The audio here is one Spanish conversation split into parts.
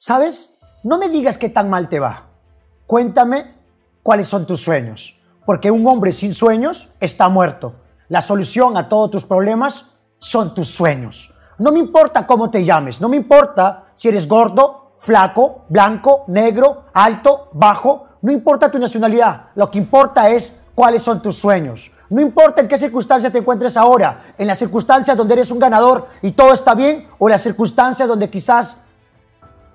¿Sabes? No me digas que tan mal te va. Cuéntame cuáles son tus sueños. Porque un hombre sin sueños está muerto. La solución a todos tus problemas son tus sueños. No me importa cómo te llames, no me importa si eres gordo, flaco, blanco, negro, alto, bajo, no importa tu nacionalidad, lo que importa es cuáles son tus sueños. No importa en qué circunstancia te encuentres ahora, en las circunstancias donde eres un ganador y todo está bien, o en las circunstancias donde quizás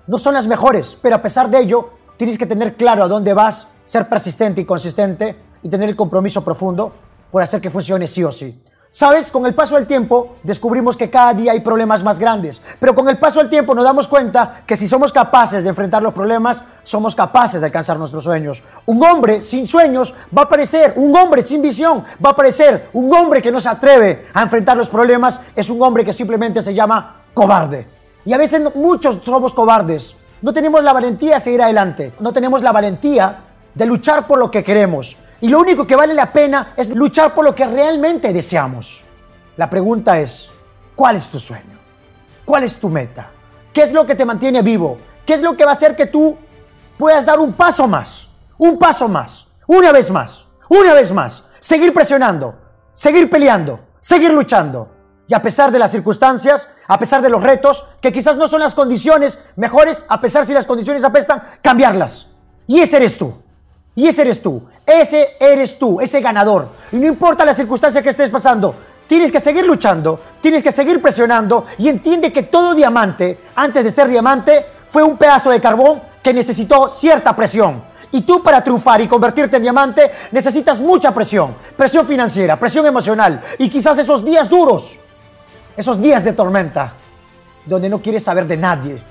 no son las mejores, pero a pesar de ello, tienes que tener claro a dónde vas, ser persistente y consistente y tener el compromiso profundo por hacer que funcione sí o sí. Sabes, con el paso del tiempo descubrimos que cada día hay problemas más grandes, pero con el paso del tiempo nos damos cuenta que si somos capaces de enfrentar los problemas, somos capaces de alcanzar nuestros sueños. Un hombre sin sueños va a parecer, un hombre sin visión va a parecer, un hombre que no se atreve a enfrentar los problemas es un hombre que simplemente se llama cobarde. Y a veces muchos somos cobardes, no tenemos la valentía de seguir adelante, no tenemos la valentía de luchar por lo que queremos. Y lo único que vale la pena es luchar por lo que realmente deseamos. La pregunta es, ¿cuál es tu sueño? ¿Cuál es tu meta? ¿Qué es lo que te mantiene vivo? ¿Qué es lo que va a hacer que tú puedas dar un paso más? Un paso más. Una vez más. Una vez más. Seguir presionando. Seguir peleando. Seguir luchando. Y a pesar de las circunstancias, a pesar de los retos, que quizás no son las condiciones mejores, a pesar si las condiciones apestan, cambiarlas. Y ese eres tú. Y ese eres tú. Ese eres tú, ese ganador. Y no importa la circunstancia que estés pasando, tienes que seguir luchando, tienes que seguir presionando y entiende que todo diamante, antes de ser diamante, fue un pedazo de carbón que necesitó cierta presión. Y tú para triunfar y convertirte en diamante necesitas mucha presión, presión financiera, presión emocional y quizás esos días duros, esos días de tormenta, donde no quieres saber de nadie.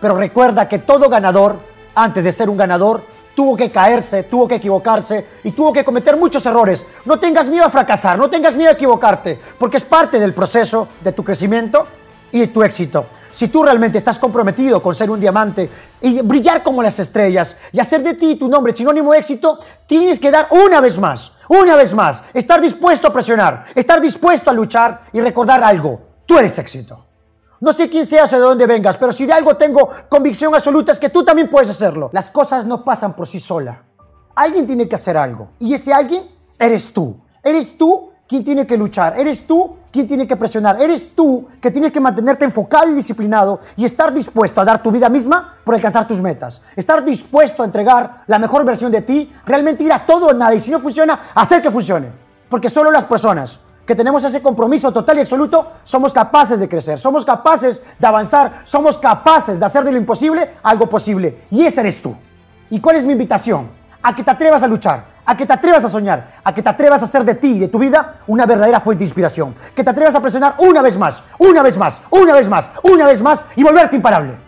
Pero recuerda que todo ganador, antes de ser un ganador, tuvo que caerse, tuvo que equivocarse y tuvo que cometer muchos errores. No tengas miedo a fracasar, no tengas miedo a equivocarte, porque es parte del proceso de tu crecimiento y tu éxito. Si tú realmente estás comprometido con ser un diamante y brillar como las estrellas y hacer de ti tu nombre sinónimo de éxito, tienes que dar una vez más, una vez más, estar dispuesto a presionar, estar dispuesto a luchar y recordar algo, tú eres éxito. No sé quién seas o de dónde vengas, pero si de algo tengo convicción absoluta es que tú también puedes hacerlo. Las cosas no pasan por sí sola. Alguien tiene que hacer algo. Y ese alguien eres tú. Eres tú quien tiene que luchar. Eres tú quien tiene que presionar. Eres tú que tienes que mantenerte enfocado y disciplinado y estar dispuesto a dar tu vida misma por alcanzar tus metas. Estar dispuesto a entregar la mejor versión de ti, realmente ir a todo o nada. Y si no funciona, hacer que funcione. Porque solo las personas que tenemos ese compromiso total y absoluto, somos capaces de crecer, somos capaces de avanzar, somos capaces de hacer de lo imposible algo posible. Y ese eres tú. ¿Y cuál es mi invitación? A que te atrevas a luchar, a que te atrevas a soñar, a que te atrevas a hacer de ti y de tu vida una verdadera fuente de inspiración. Que te atrevas a presionar una vez más, una vez más, una vez más, una vez más y volverte imparable.